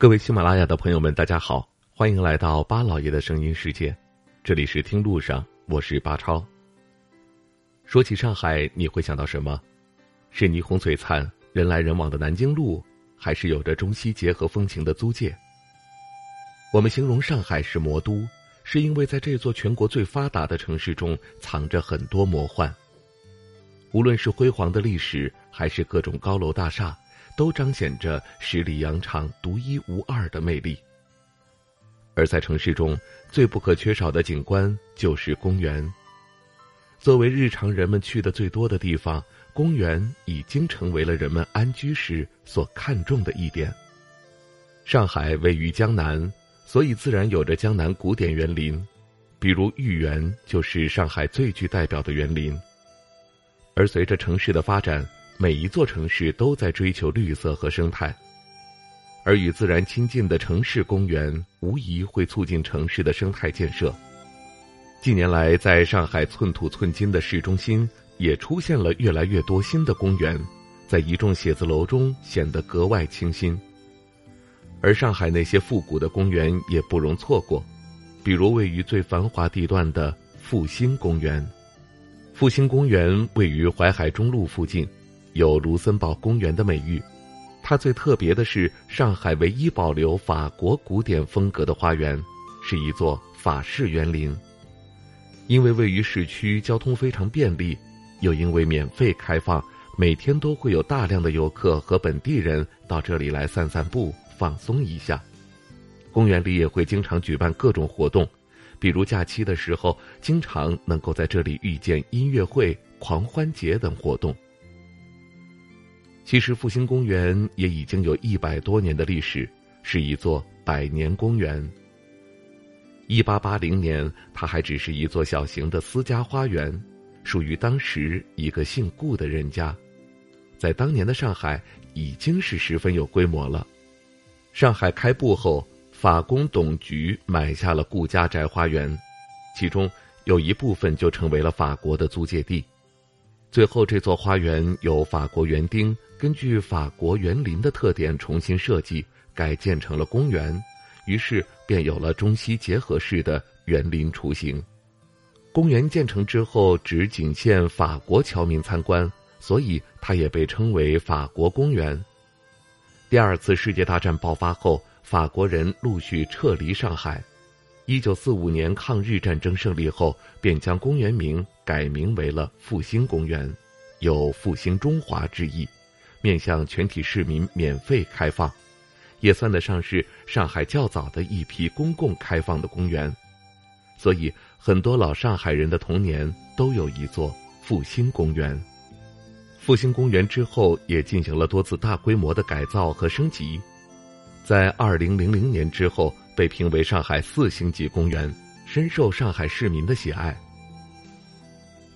各位喜马拉雅的朋友们，大家好，欢迎来到巴老爷的声音世界，这里是听路上，我是巴超。说起上海，你会想到什么？是霓虹璀璨、人来人往的南京路，还是有着中西结合风情的租界？我们形容上海是魔都，是因为在这座全国最发达的城市中，藏着很多魔幻。无论是辉煌的历史，还是各种高楼大厦。都彰显着十里洋场独一无二的魅力。而在城市中最不可缺少的景观就是公园。作为日常人们去的最多的地方，公园已经成为了人们安居时所看重的一点。上海位于江南，所以自然有着江南古典园林，比如豫园就是上海最具代表的园林。而随着城市的发展，每一座城市都在追求绿色和生态，而与自然亲近的城市公园无疑会促进城市的生态建设。近年来，在上海寸土寸金的市中心，也出现了越来越多新的公园，在一众写字楼中显得格外清新。而上海那些复古的公园也不容错过，比如位于最繁华地段的复兴公园。复兴公园位于淮海中路附近。有卢森堡公园的美誉，它最特别的是上海唯一保留法国古典风格的花园，是一座法式园林。因为位于市区，交通非常便利，又因为免费开放，每天都会有大量的游客和本地人到这里来散散步、放松一下。公园里也会经常举办各种活动，比如假期的时候，经常能够在这里遇见音乐会、狂欢节等活动。其实复兴公园也已经有一百多年的历史，是一座百年公园。一八八零年，它还只是一座小型的私家花园，属于当时一个姓顾的人家，在当年的上海已经是十分有规模了。上海开埠后，法工董局买下了顾家宅花园，其中有一部分就成为了法国的租界地。最后，这座花园由法国园丁根据法国园林的特点重新设计改建成了公园，于是便有了中西结合式的园林雏形。公园建成之后，只仅限法国侨民参观，所以它也被称为法国公园。第二次世界大战爆发后，法国人陆续撤离上海。一九四五年抗日战争胜利后，便将公园名改名为了复兴公园，有复兴中华之意，面向全体市民免费开放，也算得上是上海较早的一批公共开放的公园。所以，很多老上海人的童年都有一座复兴公园。复兴公园之后也进行了多次大规模的改造和升级，在二零零零年之后。被评为上海四星级公园，深受上海市民的喜爱。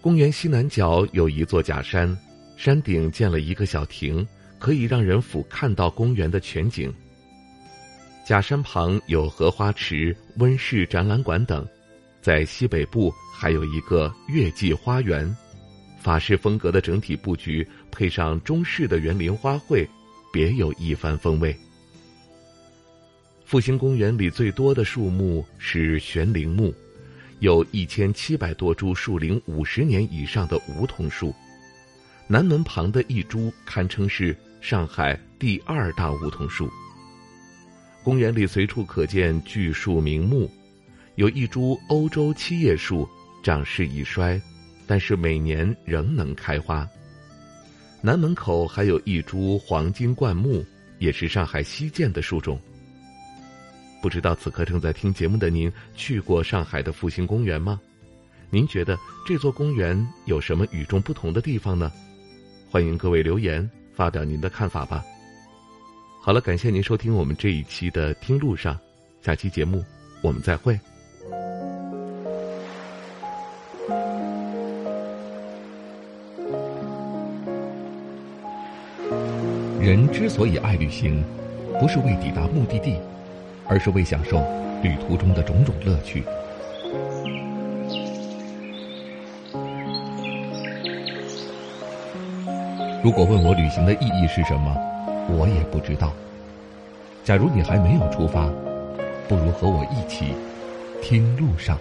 公园西南角有一座假山，山顶建了一个小亭，可以让人俯瞰到公园的全景。假山旁有荷花池、温室展览馆等，在西北部还有一个月季花园，法式风格的整体布局配上中式的园林花卉，别有一番风味。复兴公园里最多的树木是悬铃木，有一千七百多株树龄五十年以上的梧桐树。南门旁的一株堪称是上海第二大梧桐树。公园里随处可见巨树名木，有一株欧洲七叶树，长势已衰，但是每年仍能开花。南门口还有一株黄金灌木，也是上海稀见的树种。不知道此刻正在听节目的您去过上海的复兴公园吗？您觉得这座公园有什么与众不同的地方呢？欢迎各位留言发表您的看法吧。好了，感谢您收听我们这一期的《听路上》，下期节目我们再会。人之所以爱旅行，不是为抵达目的地。而是为享受旅途中的种种乐趣。如果问我旅行的意义是什么，我也不知道。假如你还没有出发，不如和我一起听路上。